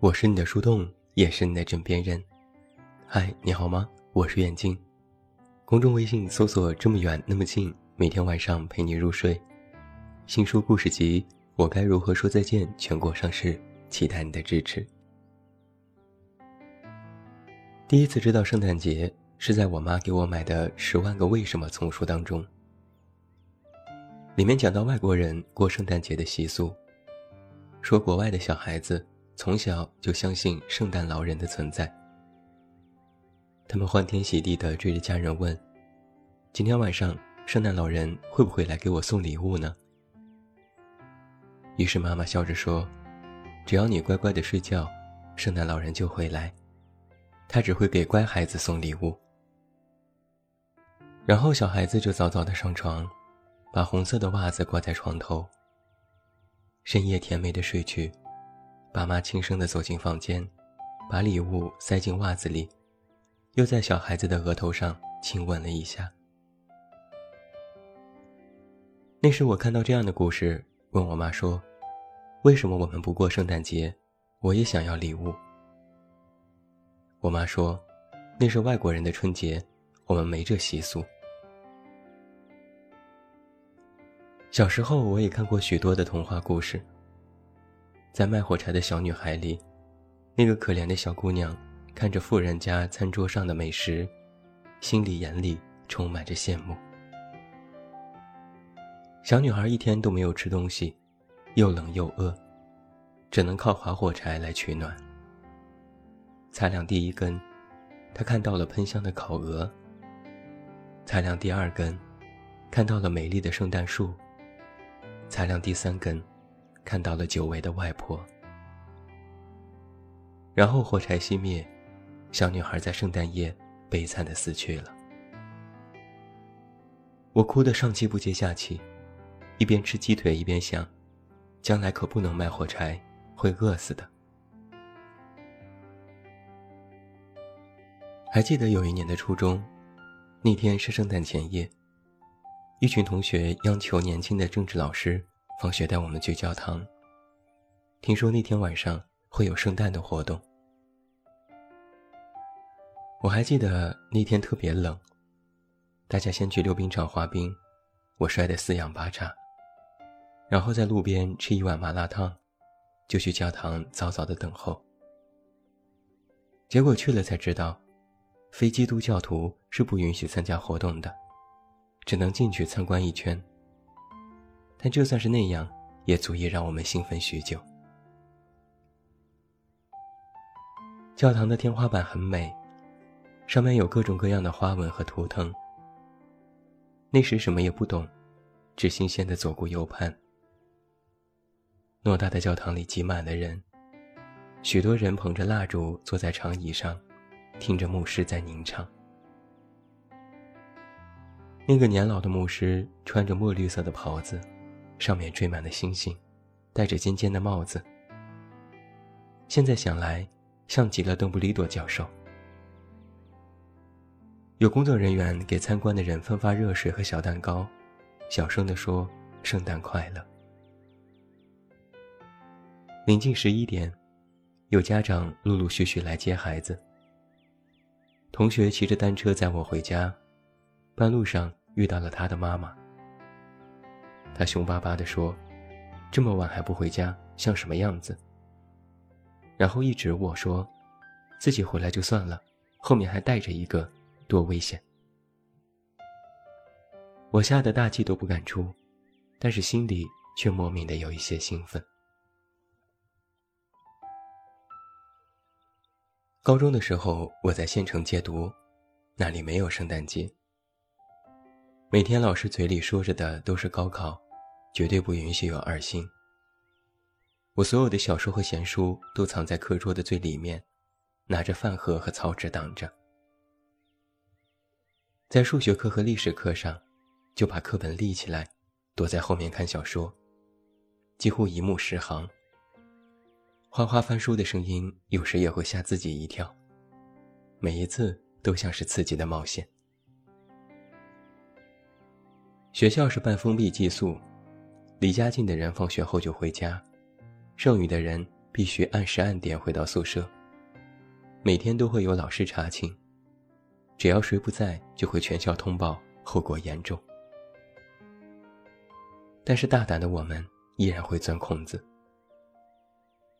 我是你的树洞，也是你的枕边人。嗨，你好吗？我是远近。公众微信搜索“这么远那么近”，每天晚上陪你入睡。新书故事集《我该如何说再见》全国上市，期待你的支持。第一次知道圣诞节，是在我妈给我买的《十万个为什么》丛书当中。里面讲到外国人过圣诞节的习俗，说国外的小孩子从小就相信圣诞老人的存在。他们欢天喜地地追着家人问：“今天晚上圣诞老人会不会来给我送礼物呢？”于是妈妈笑着说：“只要你乖乖的睡觉，圣诞老人就会来，他只会给乖孩子送礼物。”然后小孩子就早早的上床。把红色的袜子挂在床头。深夜甜美的睡去，爸妈轻声的走进房间，把礼物塞进袜子里，又在小孩子的额头上亲吻了一下。那时我看到这样的故事，问我妈说：“为什么我们不过圣诞节？我也想要礼物。”我妈说：“那是外国人的春节，我们没这习俗。”小时候，我也看过许多的童话故事。在卖火柴的小女孩里，那个可怜的小姑娘看着富人家餐桌上的美食，心里眼里充满着羡慕。小女孩一天都没有吃东西，又冷又饿，只能靠划火柴来取暖。擦亮第一根，她看到了喷香的烤鹅。擦亮第二根，看到了美丽的圣诞树。擦亮第三根，看到了久违的外婆。然后火柴熄灭，小女孩在圣诞夜悲惨的死去了。我哭得上气不接下气，一边吃鸡腿一边想，将来可不能卖火柴，会饿死的。还记得有一年的初中，那天是圣诞前夜。一群同学央求年轻的政治老师放学带我们去教堂。听说那天晚上会有圣诞的活动。我还记得那天特别冷，大家先去溜冰场滑冰，我摔得四仰八叉，然后在路边吃一碗麻辣烫，就去教堂早早的等候。结果去了才知道，非基督教徒是不允许参加活动的。只能进去参观一圈，但就算是那样，也足以让我们兴奋许久。教堂的天花板很美，上面有各种各样的花纹和图腾。那时什么也不懂，只新鲜的左顾右盼。偌大的教堂里挤满了人，许多人捧着蜡烛坐在长椅上，听着牧师在吟唱。那个年老的牧师穿着墨绿色的袍子，上面缀满了星星，戴着尖尖的帽子。现在想来，像极了邓布利多教授。有工作人员给参观的人分发热水和小蛋糕，小声地说：“圣诞快乐。”临近十一点，有家长陆陆续续来接孩子。同学骑着单车载我回家，半路上。遇到了他的妈妈，他凶巴巴地说：“这么晚还不回家，像什么样子？”然后一直我说：“自己回来就算了，后面还带着一个，多危险！”我吓得大气都不敢出，但是心里却莫名的有一些兴奋。高中的时候，我在县城借读，那里没有圣诞节。每天老师嘴里说着的都是高考，绝对不允许有二心。我所有的小说和闲书都藏在课桌的最里面，拿着饭盒和草纸挡着。在数学课和历史课上，就把课本立起来，躲在后面看小说，几乎一目十行。哗哗翻书的声音有时也会吓自己一跳，每一次都像是刺激的冒险。学校是半封闭寄宿，离家近的人放学后就回家，剩余的人必须按时按点回到宿舍。每天都会有老师查寝，只要谁不在，就会全校通报，后果严重。但是大胆的我们依然会钻空子。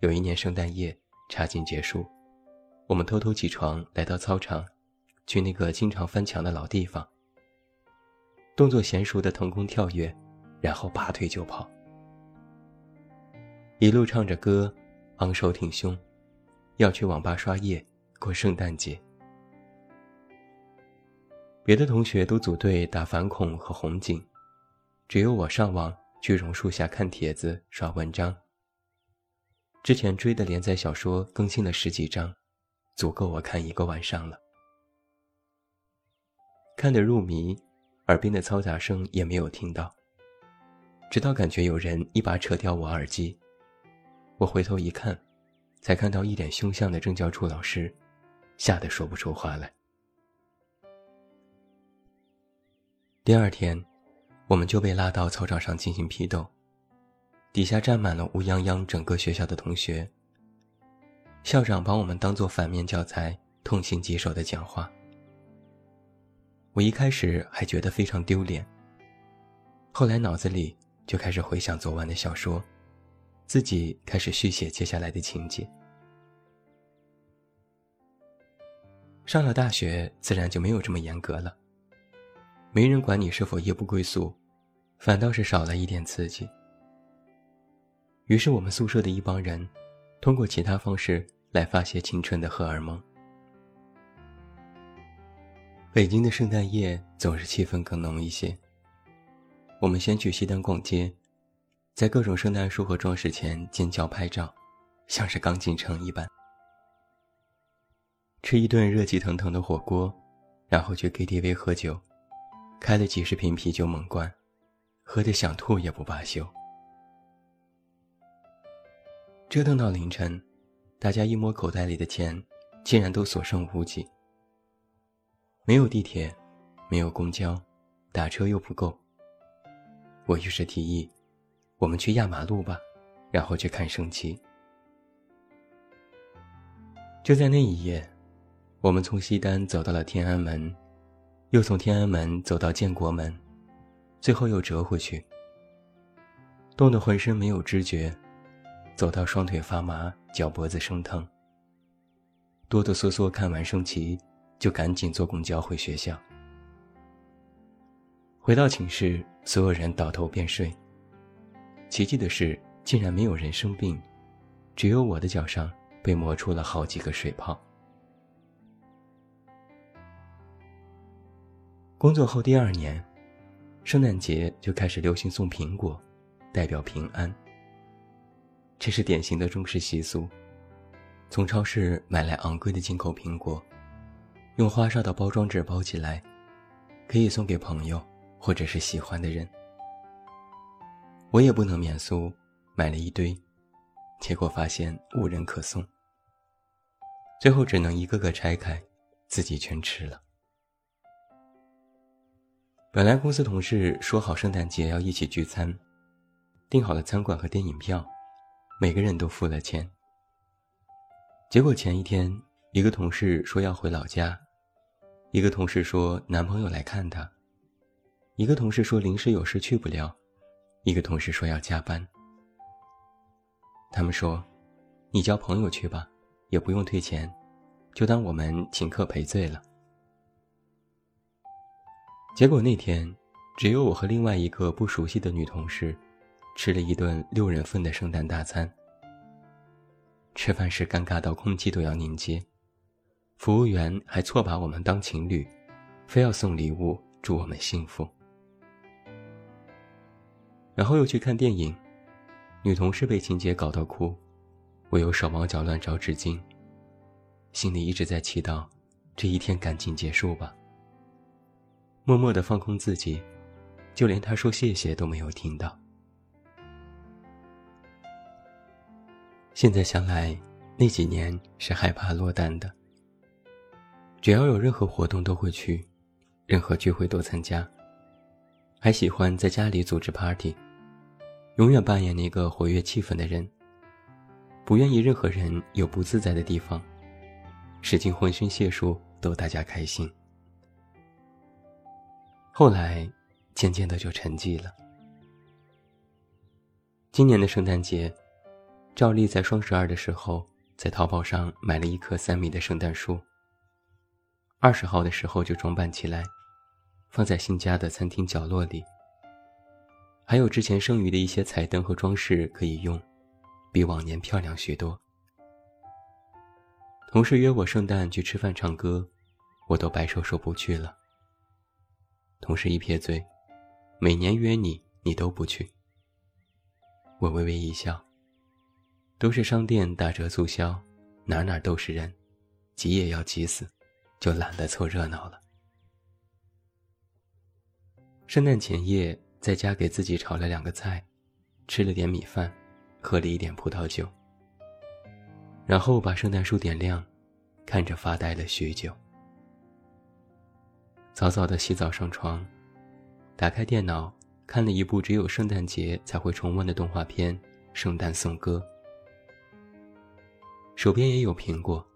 有一年圣诞夜，查寝结束，我们偷偷起床来到操场，去那个经常翻墙的老地方，动作娴熟的腾空跳跃，然后拔腿就跑，一路唱着歌，昂首挺胸，要去网吧刷夜过圣诞节。别的同学都组队打反恐和红警，只有我上网去榕树下看帖子刷文章。之前追的连载小说更新了十几章，足够我看一个晚上了。看得入迷，耳边的嘈杂声也没有听到。直到感觉有人一把扯掉我耳机，我回头一看，才看到一脸凶相的政教处老师，吓得说不出话来。第二天，我们就被拉到操场上进行批斗。底下站满了乌泱泱整个学校的同学。校长把我们当做反面教材，痛心疾首的讲话。我一开始还觉得非常丢脸，后来脑子里就开始回想昨晚的小说，自己开始续写接下来的情节。上了大学，自然就没有这么严格了，没人管你是否夜不归宿，反倒是少了一点刺激。于是，我们宿舍的一帮人，通过其他方式来发泄青春的荷尔蒙。北京的圣诞夜总是气氛更浓一些。我们先去西单逛街，在各种圣诞树和装饰前尖叫拍照，像是刚进城一般。吃一顿热气腾腾的火锅，然后去 KTV 喝酒，开了几十瓶啤酒猛灌，喝得想吐也不罢休。折腾到凌晨，大家一摸口袋里的钱，竟然都所剩无几。没有地铁，没有公交，打车又不够。我于是提议，我们去压马路吧，然后去看升旗。就在那一夜，我们从西单走到了天安门，又从天安门走到建国门，最后又折回去，冻得浑身没有知觉。走到双腿发麻，脚脖子生疼。哆哆嗦嗦看完升旗，就赶紧坐公交回学校。回到寝室，所有人倒头便睡。奇迹的是，竟然没有人生病，只有我的脚上被磨出了好几个水泡。工作后第二年，圣诞节就开始流行送苹果，代表平安。这是典型的中式习俗，从超市买来昂贵的进口苹果，用花哨的包装纸包起来，可以送给朋友或者是喜欢的人。我也不能免俗，买了一堆，结果发现无人可送，最后只能一个个拆开，自己全吃了。本来公司同事说好圣诞节要一起聚餐，订好了餐馆和电影票。每个人都付了钱。结果前一天，一个同事说要回老家，一个同事说男朋友来看他，一个同事说临时有事去不了，一个同事说要加班。他们说：“你叫朋友去吧，也不用退钱，就当我们请客赔罪了。”结果那天，只有我和另外一个不熟悉的女同事。吃了一顿六人份的圣诞大餐。吃饭时尴尬到空气都要凝结，服务员还错把我们当情侣，非要送礼物祝我们幸福。然后又去看电影，女同事被情节搞到哭，我又手忙脚乱找纸巾，心里一直在祈祷这一天赶紧结束吧。默默的放空自己，就连他说谢谢都没有听到。现在想来，那几年是害怕落单的。只要有任何活动都会去，任何聚会都参加。还喜欢在家里组织 party，永远扮演那个活跃气氛的人。不愿意任何人有不自在的地方，使尽浑身解数逗大家开心。后来，渐渐的就沉寂了。今年的圣诞节，照例在双十二的时候，在淘宝上买了一棵三米的圣诞树。二十号的时候就装扮起来，放在新家的餐厅角落里。还有之前剩余的一些彩灯和装饰可以用。比往年漂亮许多。同事约我圣诞去吃饭唱歌，我都摆手说不去了。同事一撇嘴：“每年约你，你都不去。”我微微一笑：“都是商店打折促销，哪哪都是人，急也要急死，就懒得凑热闹了。”圣诞前夜，在家给自己炒了两个菜，吃了点米饭。喝了一点葡萄酒，然后把圣诞树点亮，看着发呆了许久。早早的洗澡上床，打开电脑看了一部只有圣诞节才会重温的动画片《圣诞颂歌》。手边也有苹果，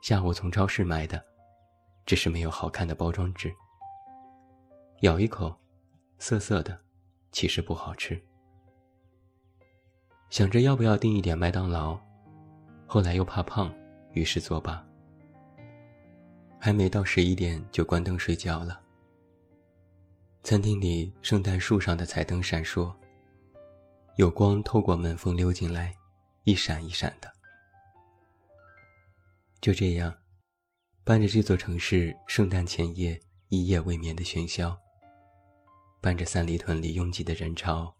下午从超市买的，只是没有好看的包装纸。咬一口，涩涩的，其实不好吃。想着要不要订一点麦当劳，后来又怕胖，于是作罢。还没到十一点就关灯睡觉了。餐厅里圣诞树上的彩灯闪烁，有光透过门缝溜进来，一闪一闪的。就这样，伴着这座城市圣诞前夜一夜未眠的喧嚣，伴着三里屯里拥挤的人潮。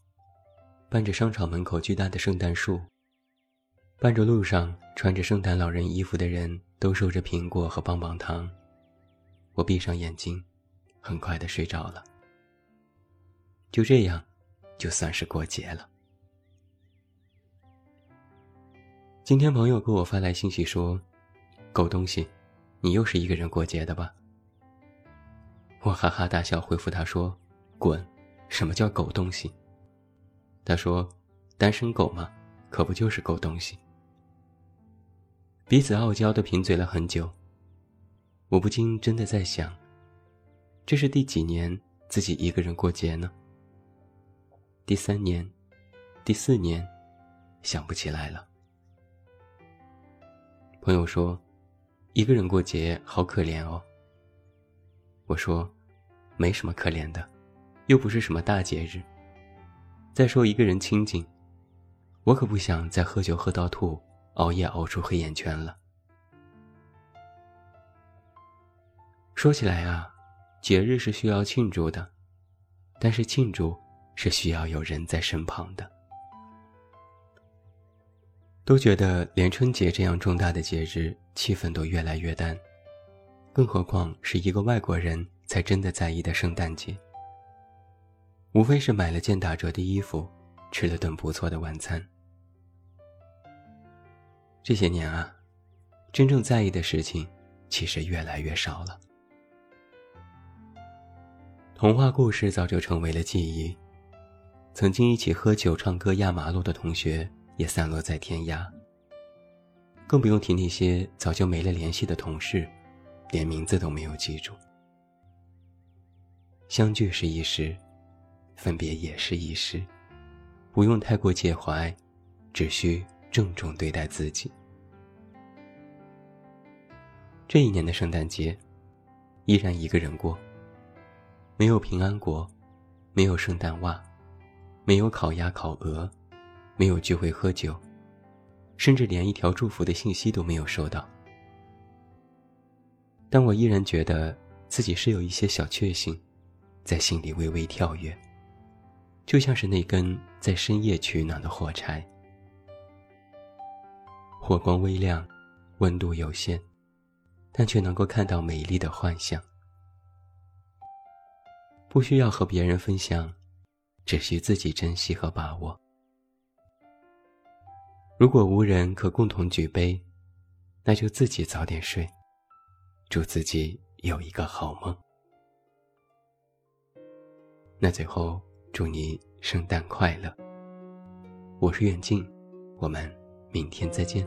伴着商场门口巨大的圣诞树，伴着路上穿着圣诞老人衣服的人都收着苹果和棒棒糖，我闭上眼睛，很快的睡着了。就这样，就算是过节了。今天朋友给我发来信息说：“狗东西，你又是一个人过节的吧？”我哈哈大笑回复他说：“滚！什么叫狗东西？”他说：“单身狗嘛，可不就是狗东西。”彼此傲娇的贫嘴了很久。我不禁真的在想，这是第几年自己一个人过节呢？第三年，第四年，想不起来了。朋友说：“一个人过节好可怜哦。”我说：“没什么可怜的，又不是什么大节日。”再说一个人清静，我可不想再喝酒喝到吐，熬夜熬出黑眼圈了。说起来啊，节日是需要庆祝的，但是庆祝是需要有人在身旁的。都觉得连春节这样重大的节日，气氛都越来越淡，更何况是一个外国人才真的在意的圣诞节。无非是买了件打折的衣服，吃了顿不错的晚餐。这些年啊，真正在意的事情其实越来越少了。童话故事早就成为了记忆，曾经一起喝酒、唱歌、压马路的同学也散落在天涯。更不用提那些早就没了联系的同事，连名字都没有记住。相聚是一时。分别也是一时，不用太过介怀，只需郑重对待自己。这一年的圣诞节，依然一个人过。没有平安果，没有圣诞袜，没有烤鸭烤鹅，没有聚会喝酒，甚至连一条祝福的信息都没有收到。但我依然觉得自己是有一些小确幸，在心里微微跳跃。就像是那根在深夜取暖的火柴，火光微亮，温度有限，但却能够看到美丽的幻象。不需要和别人分享，只需自己珍惜和把握。如果无人可共同举杯，那就自己早点睡，祝自己有一个好梦。那最后。祝你圣诞快乐！我是远近，我们明天再见。